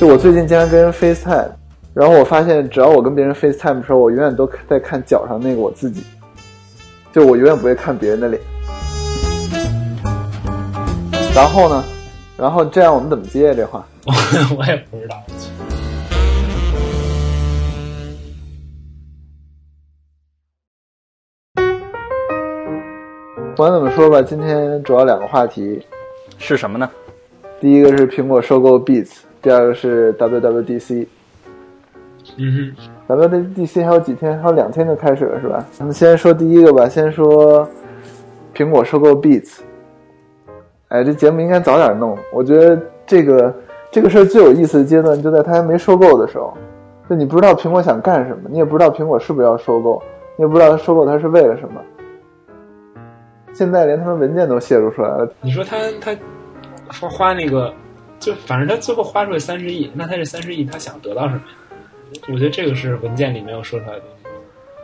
就我最近经常跟人 FaceTime，然后我发现只要我跟别人 FaceTime 的时候，我永远都在看脚上那个我自己，就我永远不会看别人的脸。然后呢，然后这样我们怎么接这话？我也不知道。不管怎么说吧，今天主要两个话题，是什么呢？第一个是苹果收购 Beats，第二个是 WWDC。嗯哼，WWDC 还有几天？还有两天就开始了，是吧？咱们先说第一个吧，先说苹果收购 Beats。哎，这节目应该早点弄。我觉得这个这个事儿最有意思的阶段就在它还没收购的时候，就你不知道苹果想干什么，你也不知道苹果是不是要收购，你也不知道收购它是为了什么。现在连他们文件都泄露出来了。你说他他花花那个，就反正他最后花出来三十亿，那他这三十亿他想得到什么？我觉得这个是文件里没有说出来的。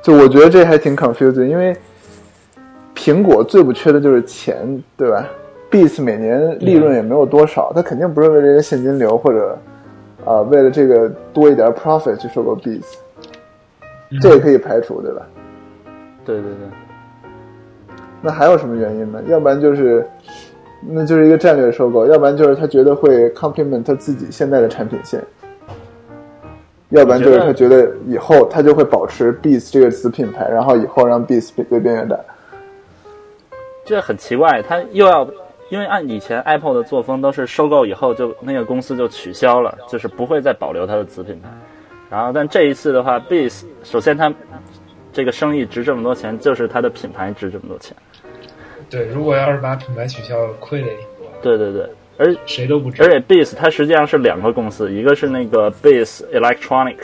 就我觉得这还挺 confusing，因为苹果最不缺的就是钱，对吧？Beats 每年利润也没有多少，他肯定不是为了这个现金流或者啊、呃、为了这个多一点 profit 去收购 Beats，、嗯、这也可以排除，对吧？对对对。那还有什么原因呢？要不然就是，那就是一个战略收购；要不然就是他觉得会 complement 他自己现在的产品线；要不然就是他觉得以后他就会保持 Beats 这个子品牌，然后以后让 Beats 越变越大。这很奇怪，他又要因为按以前 Apple 的作风都是收购以后就那个公司就取消了，就是不会再保留它的子品牌。然后但这一次的话，Beats 首先它这个生意值这么多钱，就是它的品牌值这么多钱。对，如果要是把品牌取消，亏的也挺多。对对对，而谁都不知。而且 Beats 它实际上是两个公司，一个是那个 Beats Electronic，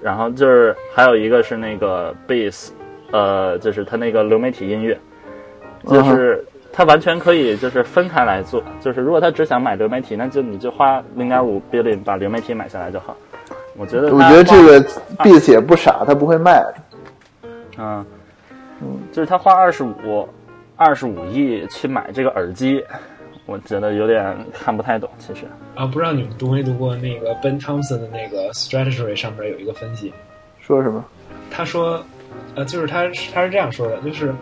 然后就是还有一个是那个 Beats，呃，就是它那个流媒体音乐，就是它完全可以就是分开来做。就是如果他只想买流媒体，那就你就花零点五 billion 把流媒体买下来就好。我觉得我觉得这个 Beats 也不傻，他不会卖的。嗯，嗯，就是他花二十五。二十五亿去买这个耳机，我觉得有点看不太懂。其实啊，不知道你们读没读过那个 Ben Thompson 的那个 Strategy 上面有一个分析，说什么？他说，呃，就是他他是这样说的，就是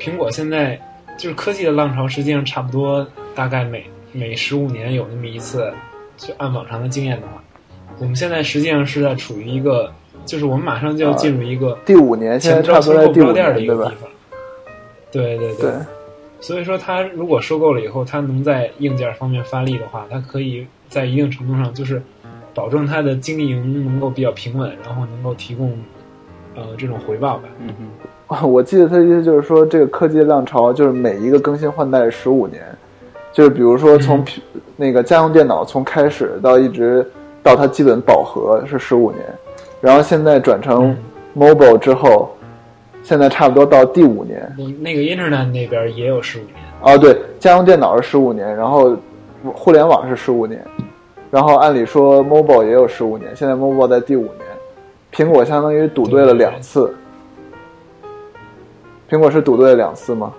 苹果现在就是科技的浪潮，实际上差不多大概每每十五年有那么一次，就按往常的经验的话，我们现在实际上是在处于一个，就是我们马上就要进入一个、啊、第五年，现在差不多在第五年的一个地方。对对对，所以说他如果收购了以后，他能在硬件方面发力的话，他可以在一定程度上就是保证它的经营能够比较平稳，然后能够提供呃这种回报吧。嗯嗯，我记得他的意思就是说，这个科技浪潮就是每一个更新换代十五年，就是比如说从、嗯、那个家用电脑从开始到一直到它基本饱和是十五年，然后现在转成 mobile 之后。现在差不多到第五年，那个 Internet 那边也有十五年啊，对，家用电脑是十五年，然后互联网是十五年，然后按理说 Mobile 也有十五年，现在 Mobile 在第五年，苹果相当于赌对了两次，苹果是赌对了两次吗？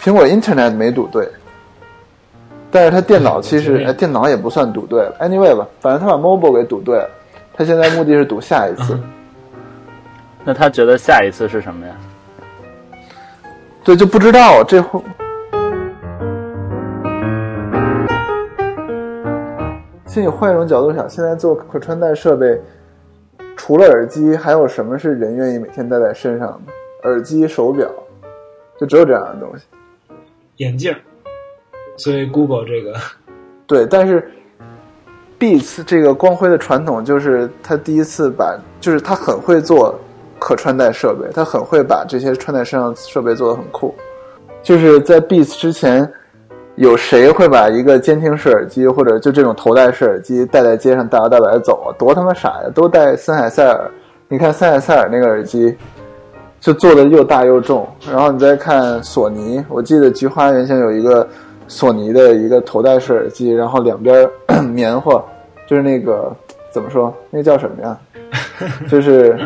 苹果 Internet 没赌对，但是它电脑 其实哎，电脑也不算赌对了，Anyway 吧，反正他把 Mobile 给赌对了，他现在目的是赌下一次。嗯 那他觉得下一次是什么呀？对，就不知道这会。其实你换一种角度想，现在做可穿戴设备，除了耳机，还有什么是人愿意每天戴在身上的？耳机、手表，就只有这样的东西。眼镜。所以 Google 这个，对，但是 Beats 这个光辉的传统，就是他第一次把，就是他很会做。可穿戴设备，他很会把这些穿在身上设备做得很酷。就是在 Beats 之前，有谁会把一个监听式耳机或者就这种头戴式耳机戴在街上大摇大摆的走啊？多他妈傻呀！都戴森海塞尔，你看森海塞尔那个耳机，就做的又大又重。然后你再看索尼，我记得菊花原先有一个索尼的一个头戴式耳机，然后两边 棉花，就是那个怎么说？那叫什么呀？就是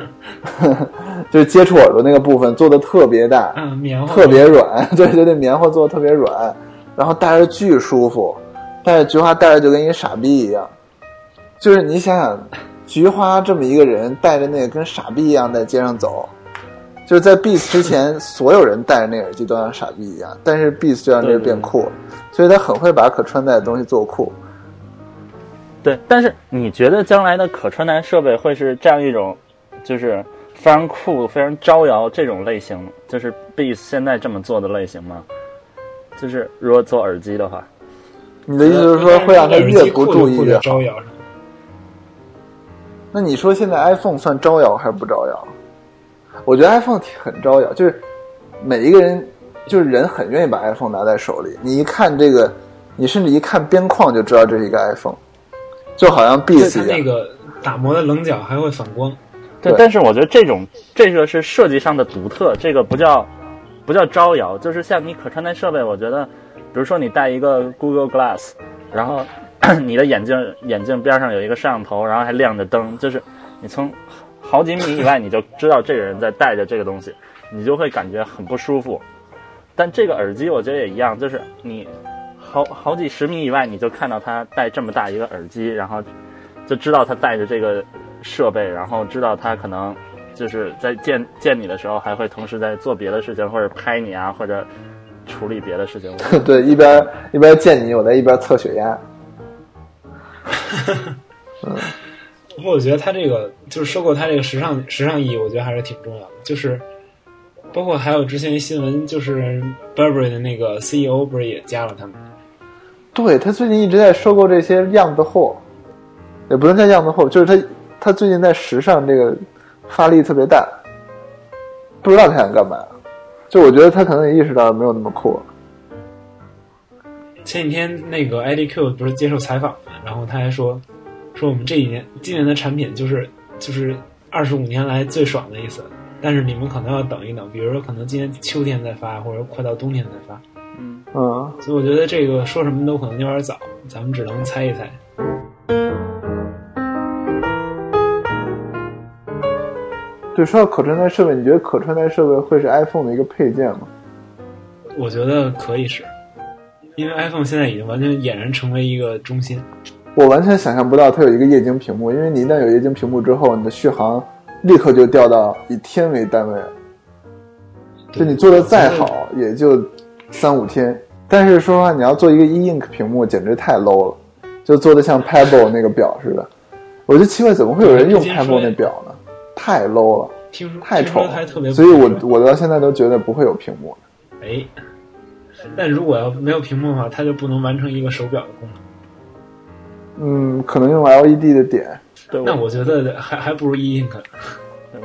就是接触耳朵那个部分做的特别大，嗯，棉花特别软，对 对对，棉花做的特别软，然后戴着巨舒服，戴着菊花戴着就跟一傻逼一样，就是你想想，菊花这么一个人戴着那个跟傻逼一样在街上走，就是在 Beats 之前，所有人戴着那耳机都像傻逼一样，但是 Beats 就让这个变酷了，所以他很会把可穿戴的东西做酷。对，但是你觉得将来的可穿戴设备会是这样一种，就是非常酷、非常招摇这种类型，就是 Beats 现在这么做的类型吗？就是如果做耳机的话，你的意思是说会让他越不注意越？招摇。那你说现在 iPhone 算招摇还是不招摇？我觉得 iPhone 很招摇，就是每一个人，就是人很愿意把 iPhone 拿在手里。你一看这个，你甚至一看边框就知道这是一个 iPhone，就好像一样。那个打磨的棱角还会反光。对，但是我觉得这种这个是设计上的独特，这个不叫不叫招摇，就是像你可穿戴设备，我觉得，比如说你戴一个 Google Glass，然后 你的眼镜眼镜边上有一个摄像头，然后还亮着灯，就是你从好几米以外你就知道这个人在戴着这个东西，你就会感觉很不舒服。但这个耳机我觉得也一样，就是你好好几十米以外你就看到他戴这么大一个耳机，然后就知道他戴着这个设备，然后知道他可能就是在见见你的时候还会同时在做别的事情，或者拍你啊，或者处理别的事情。对，一边一边见你，我在一边测血压。嗯，不过我觉得他这个就是收购他这个时尚时尚意义，我觉得还是挺重要的。就是包括还有之前一新闻，就是 Burberry 的那个 CEO 不是也加了他们？对他最近一直在收购这些样子货，也不能叫样子货，就是他他最近在时尚这个发力特别大，不知道他想干嘛。就我觉得他可能也意识到没有那么酷。前几天那个 IDQ 不是接受采访嘛，然后他还说，说我们这几年今年的产品就是就是二十五年来最爽的一次，但是你们可能要等一等，比如说可能今年秋天再发，或者快到冬天再发。嗯嗯，所以我觉得这个说什么都可能有点早，咱们只能猜一猜。对，说到可穿戴设备，你觉得可穿戴设备会是 iPhone 的一个配件吗？我觉得可以是。因为 iPhone 现在已经完全俨然成为一个中心，我完全想象不到它有一个液晶屏幕，因为你一旦有液晶屏幕之后，你的续航立刻就掉到以天为单位了，就你做的再好也就三五天。但是说实话，你要做一个 E Ink 屏幕，简直太 low 了，就做的像 Pebble 那个表似的。我就奇怪，怎么会有人用 Pebble 那表呢？太 low 了，太丑了，所以我我到现在都觉得不会有屏幕哎。但如果要没有屏幕的话，它就不能完成一个手表的功能。嗯，可能用 LED 的点。对，那我觉得还还不如 E Ink。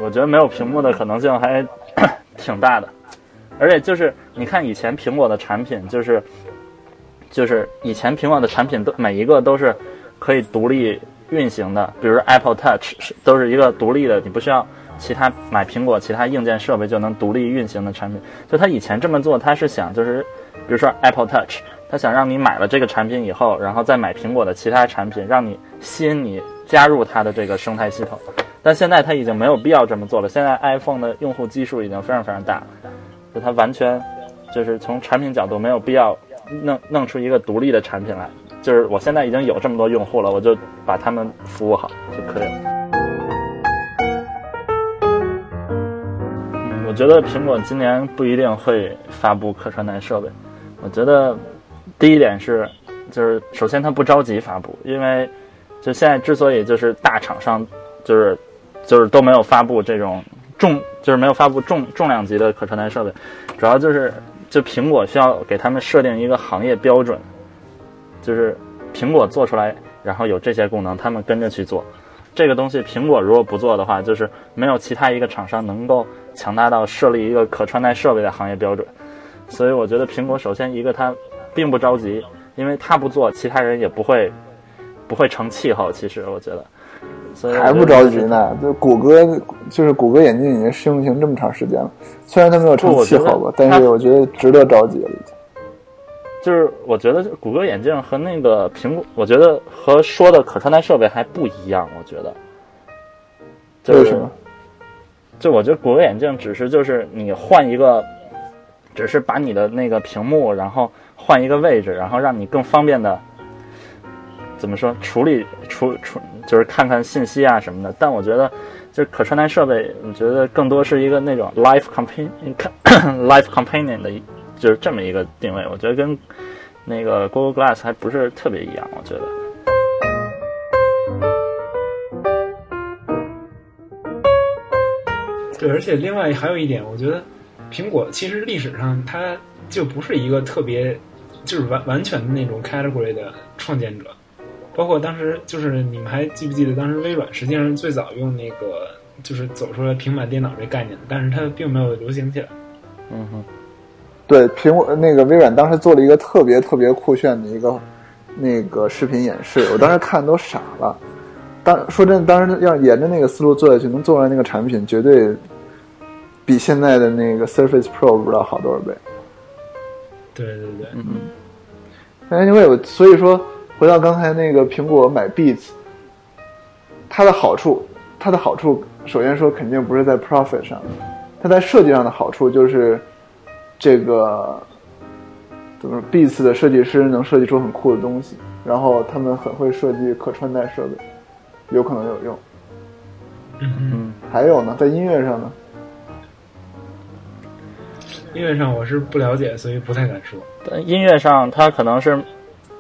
我觉得没有屏幕的可能性还 挺大的。而且就是你看以前苹果的产品，就是就是以前苹果的产品都每一个都是可以独立运行的，比如 Apple Touch 是都是一个独立的，你不需要其他买苹果其他硬件设备就能独立运行的产品。就他以前这么做，他是想就是。比如说 Apple Touch，他想让你买了这个产品以后，然后再买苹果的其他产品，让你吸引你加入它的这个生态系统。但现在他已经没有必要这么做了。现在 iPhone 的用户基数已经非常非常大了，就它完全就是从产品角度没有必要弄弄出一个独立的产品来。就是我现在已经有这么多用户了，我就把他们服务好就可以了。我觉得苹果今年不一定会发布可穿戴设备。我觉得第一点是，就是首先它不着急发布，因为就现在之所以就是大厂商就是就是都没有发布这种重，就是没有发布重重量级的可穿戴设备，主要就是就苹果需要给他们设定一个行业标准，就是苹果做出来，然后有这些功能，他们跟着去做。这个东西苹果如果不做的话，就是没有其他一个厂商能够强大到设立一个可穿戴设备的行业标准。所以我觉得苹果首先一个它并不着急，因为它不做，其他人也不会不会成气候。其实我觉得，所以还不着急呢。就谷歌就是谷歌眼镜已经试用行这么长时间了，虽然它没有成气候吧，但是我觉得值得着急了。已经。就是我觉得谷歌眼镜和那个苹果，我觉得和说的可穿戴设备还不一样。我觉得，为什么？就我觉得谷歌眼镜只是就是你换一个。只是把你的那个屏幕，然后换一个位置，然后让你更方便的，怎么说处理处处就是看看信息啊什么的。但我觉得就是可穿戴设备，我觉得更多是一个那种 life companion life companion 的，就是这么一个定位。我觉得跟那个 Google Glass 还不是特别一样，我觉得。对，而且另外还有一点，我觉得苹果其实历史上它就不是一个特别就是完完全的那种 category 的创建者，包括当时就是你们还记不记得当时微软实际上最早用那个就是走出来平板电脑这概念，但是它并没有流行起来。嗯哼，对，苹果那个微软当时做了一个特别特别酷炫的一个那个视频演示，我当时看都傻了。当说真的，当时要沿着那个思路做下去，能做出来那个产品，绝对比现在的那个 Surface Pro 不知道好多少倍。对对对，嗯哎，因为我所以说回到刚才那个苹果买 Beats，它的好处，它的好处首先说肯定不是在 profit 上，它在设计上的好处就是这个怎么说，Beats 的设计师能设计出很酷的东西，然后他们很会设计可穿戴设备，有可能有用。嗯还有呢，在音乐上呢，音乐上我是不了解，所以不太敢说。但音乐上它可能是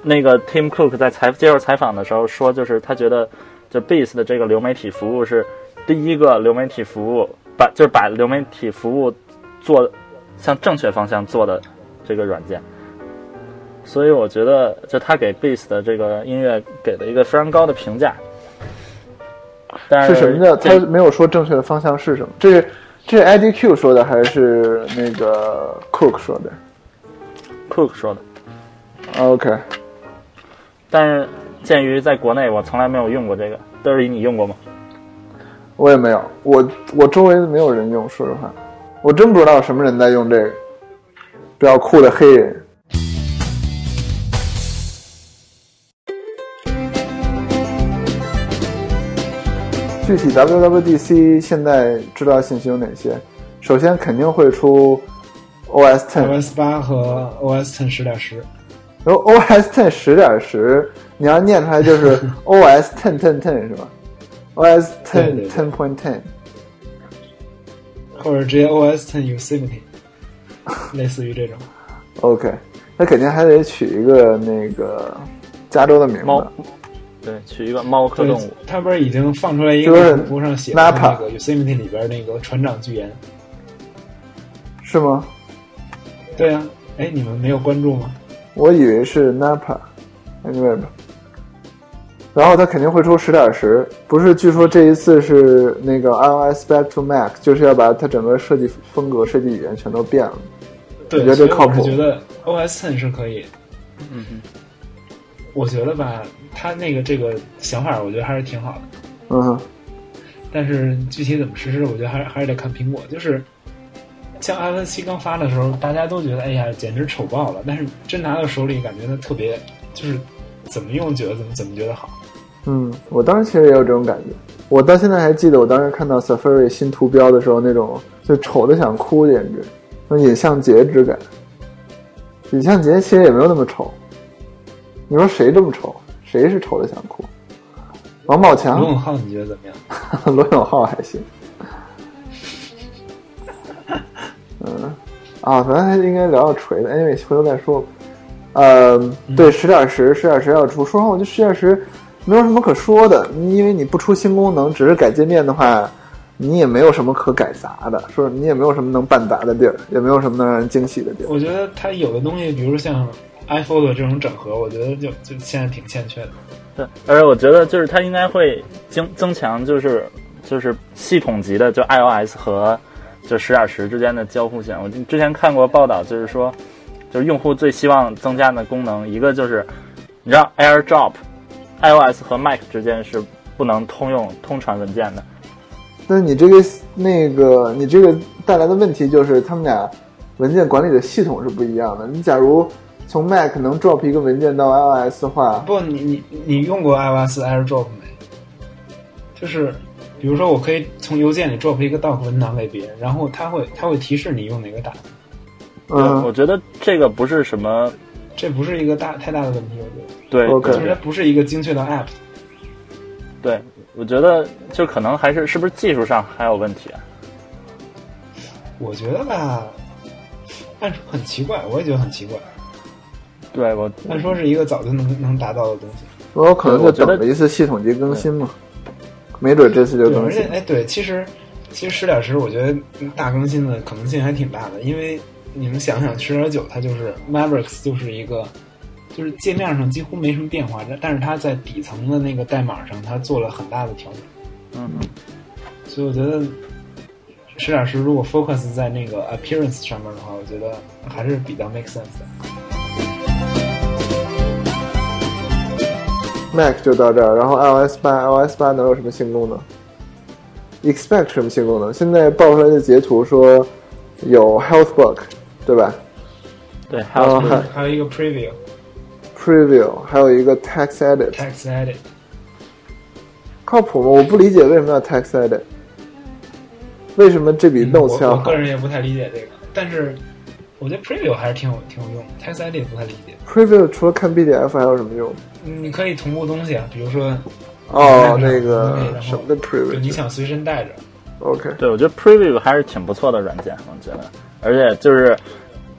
那个 Tim Cook 在采接受采访的时候说，就是他觉得就 Beats 的这个流媒体服务是第一个流媒体服务把就是把流媒体服务做向正确方向做的这个软件。所以我觉得，就他给 Beats 的这个音乐给了一个非常高的评价。但是是什么叫？他没有说正确的方向是什么？这是这是 IDQ 说的还是那个 Cook 说的 Cook 说的。？OK，但是鉴于在国内我从来没有用过这个，德尔你用过吗？我也没有，我我周围没有人用，说实话，我真不知道什么人在用这个比较酷的黑人。具体 WWDC 现在知道信息有哪些？首先肯定会出 OS Ten，OS 八和 OS Ten 十点十，然后 OS Ten 十点十，你要念出来就是 OS Ten Ten Ten 是吧？OS 对 Ten Ten Point Ten。或者直接 OS Ten Yosemite，类似于这种。OK，那肯定还得取一个那个加州的名猫字。对，取一个猫科对动物。，它不是已经放出来一就是个图上写的 Napa 那个 Yosemite 里边那个船长巨岩。是吗？对呀、哎，你们没有关注吗？我以为是 Napa，anyway 吧。然后它肯定会出十点十，不是？据说这一次是那个 iOS Back to Mac，就是要把它整个设计风格、设计语言全都变了。对，你觉得这靠谱我觉得 OS Ten 是可以。嗯哼，我觉得吧，他那个这个想法，我觉得还是挺好的。嗯哼，但是具体怎么实施，我觉得还是还是得看苹果。就是像 iPhone 七刚发的时候，大家都觉得哎呀，简直丑爆了。但是真拿到手里，感觉它特别，就是怎么用觉得怎么怎么觉得好。嗯，我当时其实也有这种感觉。我到现在还记得，我当时看到 Safari 新图标的时候，那种就丑的想哭，简直那种尹相杰之感。尹相杰其实也没有那么丑，你说谁这么丑？谁是丑的想哭？王宝强罗、永浩，你觉得怎么样？罗永浩还行。嗯，啊，咱还应该聊聊锤子，anyway，回头再说吧。呃，对，十点十，十点十要出。说实话，我觉得十点十没有什么可说的，因为你不出新功能，只是改界面的话，你也没有什么可改杂的，说你也没有什么能办砸的地儿，也没有什么能让人惊喜的地儿。我觉得它有的东西，比如说像 iPhone 的这种整合，我觉得就就现在挺欠缺的。对，而且我觉得就是它应该会增增强，就是就是系统级的，就 iOS 和就十点十之间的交互性。我之前看过报道，就是说，就是用户最希望增加的功能，一个就是你知道 AirDrop，iOS 和 Mac 之间是不能通用通传文件的。那你这个那个你这个带来的问题就是，他们俩文件管理的系统是不一样的。你假如从 Mac 能 drop 一个文件到 iOS 的话，不，你你你用过 iOS AirDrop 没？就是比如说，我可以从邮件里 drop 一个 doc 文档给别人，然后它会它会提示你用哪个打，嗯我，觉得这个不是什么，这不是一个大太大的问题，我觉得。对就是它不是一个精确的 app。对，我觉得就可能还是是不是技术上还有问题啊？我觉得吧，按说很奇怪，我也觉得很奇怪。对我按说是一个早就能能达到的东西。我可能就我觉得等着一次系统级更新嘛，没准这次就对，更新而且。哎，对，其实其实十点十，我觉得大更新的可能性还挺大的，因为你们想想，十点九它就是 Mavericks 就是一个，就是界面上几乎没什么变化，但但是它在底层的那个代码上，它做了很大的调整。嗯嗯，所以我觉得十点十如果 focus 在那个 appearance 上面的话，我觉得还是比较 make sense 的。Mac 就到这儿，然后 iOS 八，iOS 八能有什么新功能？Expect 什么新功能？现在爆出来的截图说有 Health Book，对吧对，还有哦还还有一个 preview？Preview，还有一个 Text Edit，text edit，靠谱吗？我不理解为什么要 Text Edit，为什么这比嗯 Notes 要好我我个人也不太理解这个，但是我觉得 preview 还是挺有挺有用的，text edit 不太理解。？Preview 除了看 PDF 还有什么用？嗯你可以同步东西啊，比如说哦，嗯那个什么的 Preview 你。想随身带着，OK，对，我觉得 Preview 还是挺不错的软件，我觉得，而且就是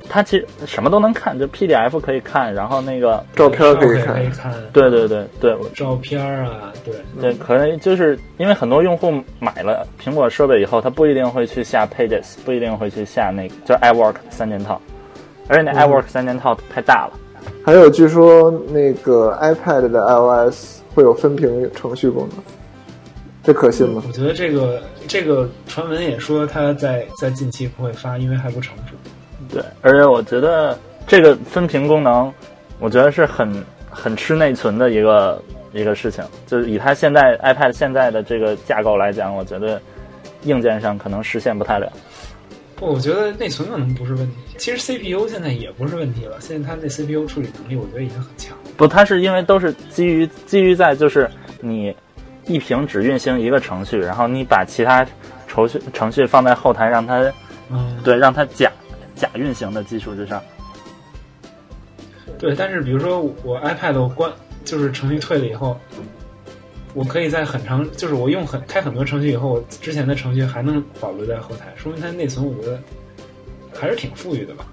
它其实什么都能看，就 PDF 可以看，然后那个，照片可以看对对对对，照片啊，对，对，可能就是因为很多用户买了苹果设备以后，他不一定会去下 Pages，不一定会去下那个叫 iWork 三件套，而且那 iWork 三件套太大了。还有，据说那个 iPad 的 iOS 会有分屏程序功能，这可信吗？我觉得这个这个传闻也说它在在近期不会发，因为还不成熟。对，而且我觉得这个分屏功能，我觉得是很很吃内存的一个一个事情。就是以它现在 iPad 现在的这个架构来讲，我觉得硬件上可能实现不太了。不，我觉得内存可能不是问题。其实 CPU 现在也不是问题了，现在它那 CPU 处理能力，我觉得已经很强了。不，它是因为都是基于基于在就是你一屏只运行一个程序，然后你把其他程序程序放在后台，让它嗯，对让它假假运行的基础之上。对。但是比如说我 iPad 我关就是程序退了以后，我可以在很长，就是我用很开很多程序以后，我之前的程序还能保留在后台，说明它内存我觉得还是挺富裕的吧。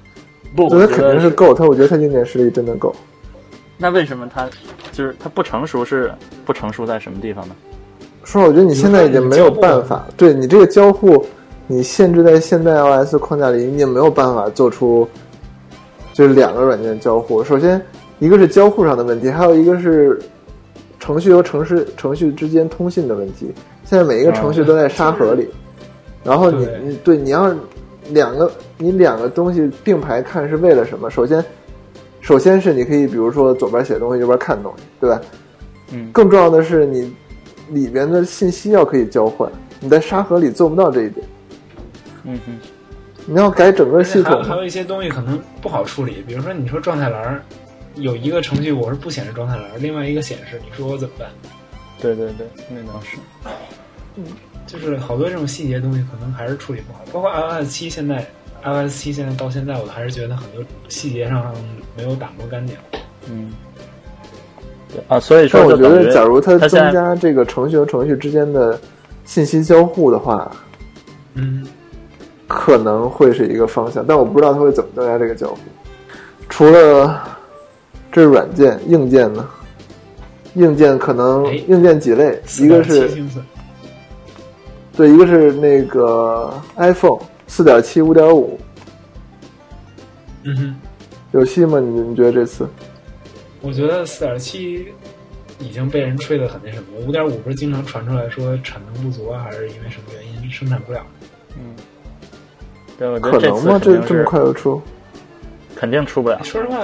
不，我觉得肯定是够，它我觉得它硬件实力真的够。那为什么它就是它不成熟是不成熟在什么地方呢？说实话，我觉得你现在已经没有办法，对你这个交互，你限制在现代 iOS 框架里，你也没有办法做出就是两个软件交互。首先，一个是交互上的问题，还有一个是程序和程序程序之间通信的问题。现在每一个程序都在沙盒里，然后你你对你要两个你两个东西并排看是为了什么？首先，首先是你可以比如说左边写东西，右边看东西，对吧？嗯更重要的是你里边的信息要可以交换，你在沙盒里做不到这一点。嗯嗯，你要改整个系统还有还，有一些东西可能不好处理，比如说你说状态栏儿有一个程序我是不显示状态栏儿，另外一个显示，你说我怎么办？对对对，那倒是。嗯就是好多这种细节东西可能还是处理不好，包括 iOS 七现在 iOS 七现在到现在，我还是觉得很多细节上没有打磨干净。嗯，对啊，所以说我觉得，假如它增加这个程序和程序之间的信息交互的话，嗯，可能会是一个方向，但我不知道它会怎么增加这个交互。除了这是软件，硬件呢？硬件可能哎硬件几类，一个是对，一个是那个 iPhone 四点七、五点五嗯哼，有戏吗？你你觉得这次？我觉得四点七已经被人吹得很那什么了，五点五不是经常传出来说产能不足啊，还是因为什么原因生产不了？嗯，对，我觉得这次可能吗？这这么快就出？肯定出不了。说实话，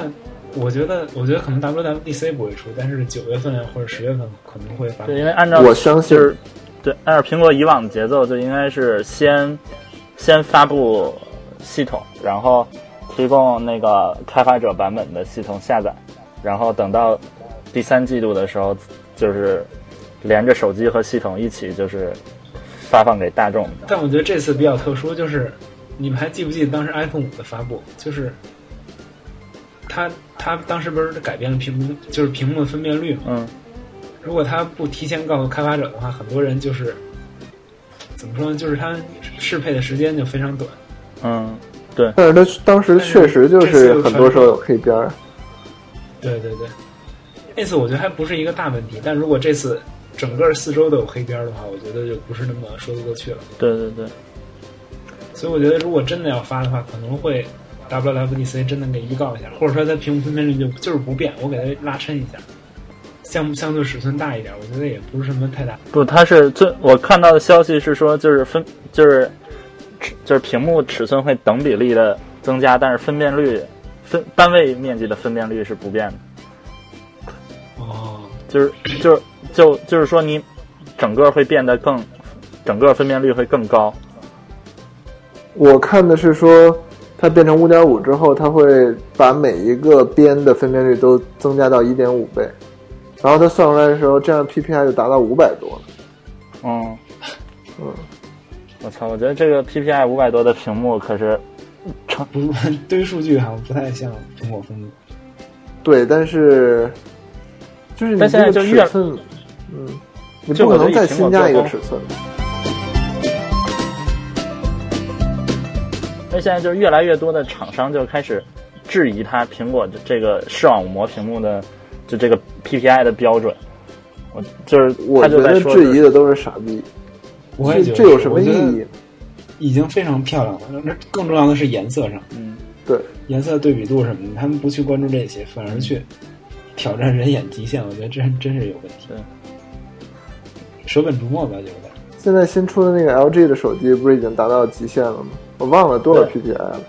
我觉得我觉得可能 WWDC 不会出，但是九月份或者十月份可能会发对，因为按照我相信就是对，按照苹果以往的节奏，就应该是先先发布系统，然后提供那个开发者版本的系统下载，然后等到第三季度的时候，就是连着手机和系统一起就是发放给大众。但我觉得这次比较特殊，就是你们还记不记得当时 iPhone 五的发布，就是它它它当时不是改变了屏幕，就是屏幕的分辨率嘛？嗯如果它不提前告诉开发者的话，很多人就是怎么说呢？就是它适配的时间就非常短。嗯，对，但是它当时确实就是很多时候有黑边儿。对对对，那次我觉得还不是一个大问题，但如果这次整个四周都有黑边儿的话，我觉得就不是那么说得过去了。对对对，所以我觉得如果真的要发的话，可能会 WWDC 真的给预告一下，或者说它屏幕分辨率就就是不变，我给它拉伸一下，相相对尺寸大一点，我觉得也不是什么太大。不，它是最我看到的消息是说，就是分就是就是屏幕尺寸会等比例的增加，但是分辨率分单位面积的分辨率是不变的，哦，就是就是就就是说你整个会变得更整个分辨率会更高。我看的是说，它变成五点五之后，它会把每一个边的分辨率都增加到一点五倍，然后它算出来的时候，这样 PPI 就达到五百多了。嗯嗯，我操，我觉得这个 PPI 五百多的屏幕可是成不，堆数据好像不太像苹果风格。对，但是就是你现在尺寸，嗯，你不可能再新加一个尺寸。那现在就是越来越多的厂商就开始质疑它苹果的这个视网膜屏幕的就这个 PPI 的标准。我就是我觉他就在得说质疑的都是傻逼，这我也觉得这有什么意义？已经非常漂亮了。那更重要的是颜色上，嗯，对，颜色对比度什么的，他们不去关注这些，反而去挑战人眼极限，我觉得这真是有问题。对，舍本逐末吧，有点。现在新出的那个 LG 的手机不是已经达到极限了吗？我忘了多少 PPI 了。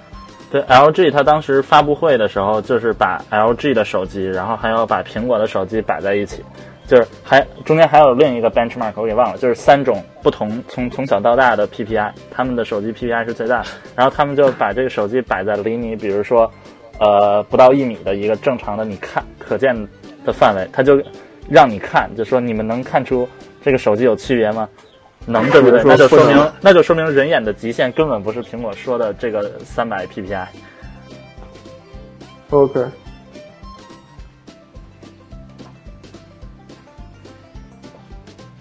对 LG 它当时发布会的时候，就是把 LG 的手机，然后还有把苹果的手机摆在一起，就是还中间还有另一个 benchmark 我给忘了，就是三种不同从从小到大的 PPI，他们的手机 PPI 是最大的，然后他们就把这个手机摆在离你比如说呃不到一米的一个正常的你看可见的范围，他就让你看，就说你们能看出这个手机有区别吗？能对不对？那就说明那就说明人眼的极限根本不是苹果说的这个三百 PPI。OK，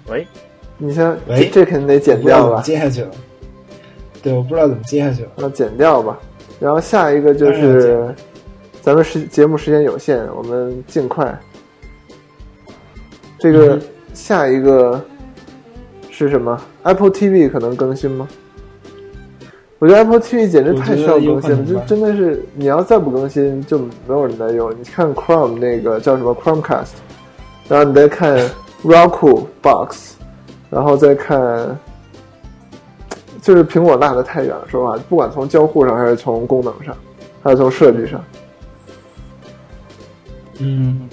喂，你先，喂这肯定得剪掉吧？接下去了。对，我不知道怎么接下去了。那剪掉吧。然后下一个就是，咱们时节目时间有限，我们尽快。这个嗯下一个是什么？Apple TV 可能更新吗？我觉得 Apple TV 简直太需要更新了，这我觉得有可能吧真的是你要再不更新就没有人在用。你看 Chrome 那个叫什么 Chromecast，然后你再看 Roku Box，然后再看，就是苹果落得太远了。说实话，不管从交互上还是从功能上，还是从设计上，嗯，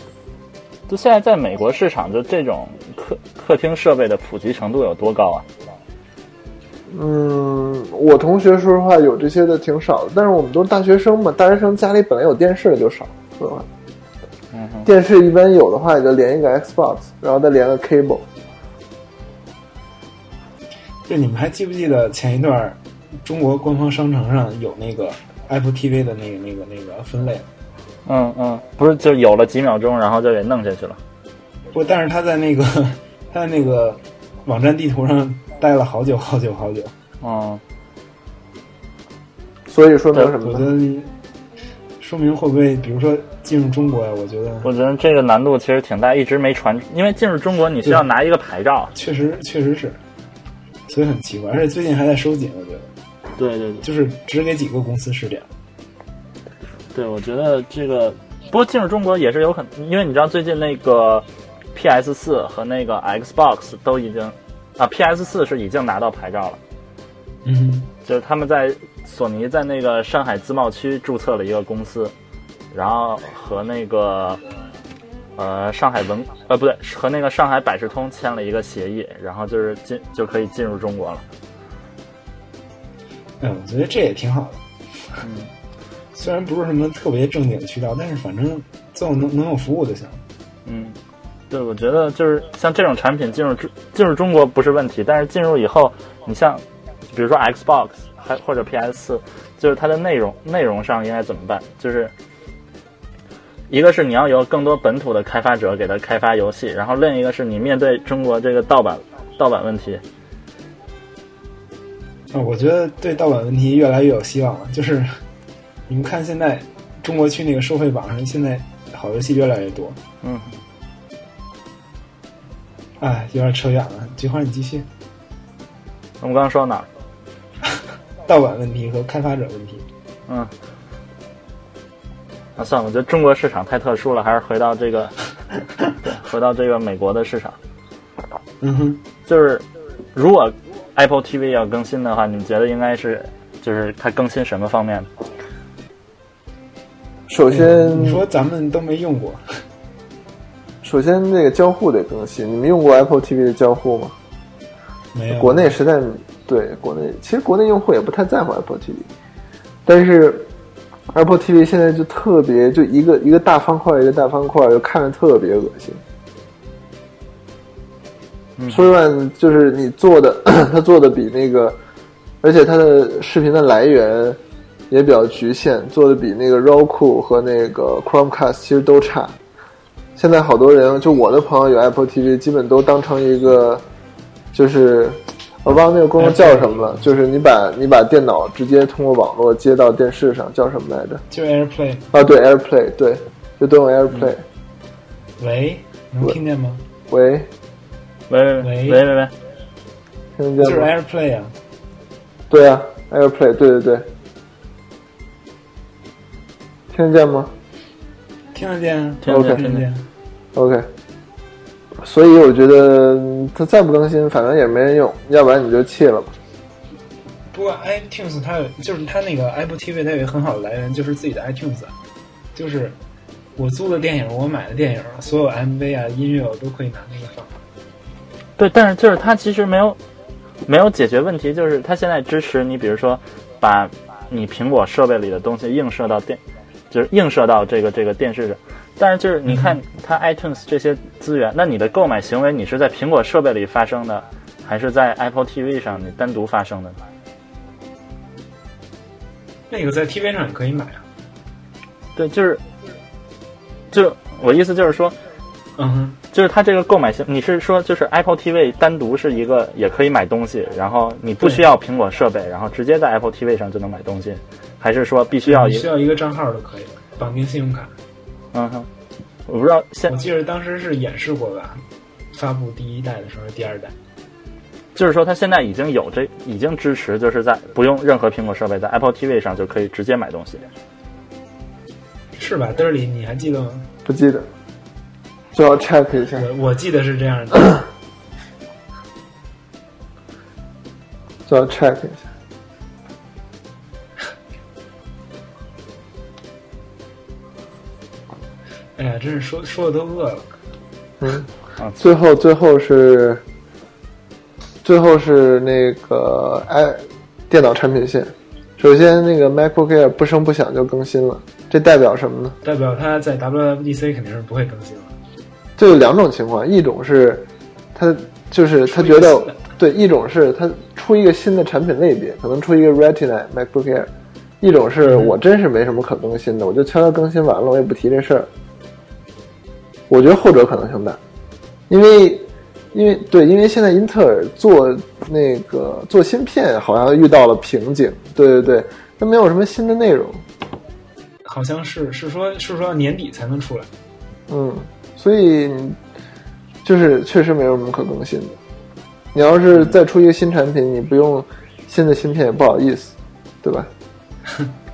就现在在美国市场，就这种客客厅设备的普及程度有多高啊？嗯，我同学说实话有这些的挺少的，但是我们都是大学生嘛，大学生家里本来有电视的就少，说实话。嗯，电视一般有的话也就连一个 Xbox，然后再连个 cable。就你们还记不记得前一段中国官方商城上有那个 Apple TV 的那个那个那个分类？嗯嗯，不是就有了几秒钟，然后就给弄下去了。不，但是他在那个他在那个网站地图上待了好久好久好久。嗯，所以说明对什么呢？我觉得说明会不会，比如说进入中国呀？我觉得我觉得这个难度其实挺大，一直没传，因为进入中国你需要拿一个牌照。确实确实是，所以很奇怪，而且最近还在收紧，我觉得对对对就是只给几个公司试点。对，我觉得这个不过进入中国也是有很，因为你知道最近那个 PS 四和那个 Xbox 都已经啊，PS 四是已经拿到牌照了。嗯，就是他们在索尼在那个上海自贸区注册了一个公司，然后和那个呃上海文呃不对，和那个上海百事通签了一个协议，然后就是进就可以进入中国了。哎，我觉得这也挺好的。嗯，虽然不是什么特别正经的渠道，但是反正最后能能有服务就行。嗯，对，我觉得就是像这种产品进入中进入中国不是问题，但是进入以后，你像比如说 Xbox 还或者 PS 四，就是它的内容内容上应该怎么办？就是一个是你要有更多本土的开发者给他开发游戏，然后另一个是你面对中国这个盗版盗版问题，啊，我觉得对盗版问题越来越有希望了。就是你们看，现在中国区那个收费榜上，现在好游戏越来越多。嗯，哎，有点扯远了。菊花，你继续。我们刚刚说到哪儿？盗版问题和开发者问题。嗯，啊，算了，我觉得中国市场太特殊了，还是回到这个，回到这个美国的市场。嗯哼，就是如果 Apple TV 要更新的话，你们觉得应该是就是它更新什么方面？首先，你说咱们都没用过，首先那个交互得更新。你们用过 Apple TV 的交互吗？没有。国内实在对国内，其实国内用户也不太在乎 Apple TV，但是 Apple TV 现在就特别就一个一个大方块一个大方块，就看着特别恶心。说实话，就是你做的，它做的比那个，而且它的视频的来源也比较局限，做的比那个 Roku 和那个 Chromecast 其实都差。现在好多人，就我的朋友有 Apple TV，基本都当成一个，就是我忘了那个功能叫什么了，就是你把你把电脑直接通过网络接到电视上，叫什么来着？就 AirPlay。啊，对，AirPlay，对，就都用 AirPlay。喂，能听见吗？喂。喂喂喂喂喂喂，听得见吗？就是 AirPlay 啊。对啊，AirPlay，对对对，听得见吗？听得见，听得见，听得见。OK，所以我觉得它再不更新，反正也没人用，要不然你就弃了吧。不过 iTunes 它有，就是它那个 Apple TV 它有一个很好的来源，就是自己的 iTunes，就是我租的电影，我买的电影，所有 MV 啊、音乐我都可以拿那个放。对，但是就是它其实没有没有解决问题，就是它现在支持你，比如说把你苹果设备里的东西映射到电，就是映射到这个这个电视上。但是就是你看它 iTunes 这些资源，那你的购买行为你是在苹果设备里发生的，还是在 Apple TV 上你单独发生的呢？那个在 TV 上也可以买啊。对，就是，就我意思就是说，嗯哼。就是它这个购买行，你是说就是 Apple TV 单独是一个也可以买东西，然后你不需要苹果设备，然后直接在 Apple TV 上就能买东西，还是说必须要一需要一个账号就可以了，绑定信用卡？嗯哼，我不知道现我记得当时是演示过吧，发布第一代的时候，第二代。就是说它现在已经有这已经支持，就是在不用任何苹果设备，在 Apple TV 上就可以直接买东西，是吧？嘚里，你还记得吗？不记得。最好 check 一下。我我记得是这样的。最好 check 一下。真是说说的都饿了。嗯，最后最后是，最后是那个哎，电脑产品线。首先，那个 MacBook Air 不声不响就更新了，这代表什么呢？代表它在 WWDC 肯定是不会更新了。就有两种情况，一种是它就是它觉得对，一种是它出一个新的产品类别，可能出一个 Retina MacBook Air；一种是我真是没什么可更新的，我就悄悄更新完了，我也不提这事儿。我觉得后者可能性大，因为因为对，因为现在英特尔做那个做芯片好像遇到了瓶颈，对对对，它没有什么新的内容，好像是是说是说年底才能出来，嗯。所以，就是确实没有什么可更新的。你要是再出一个新产品，你不用新的芯片也不好意思，对吧？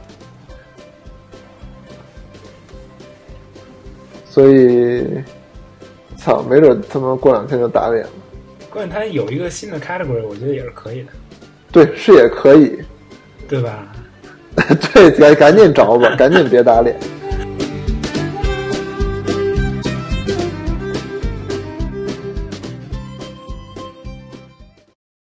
所以，操，没准他们过两天就打脸了。关键他有一个新的 category，我觉得也是可以的。对，是也可以，对吧？对，赶赶紧找吧，赶紧别打脸。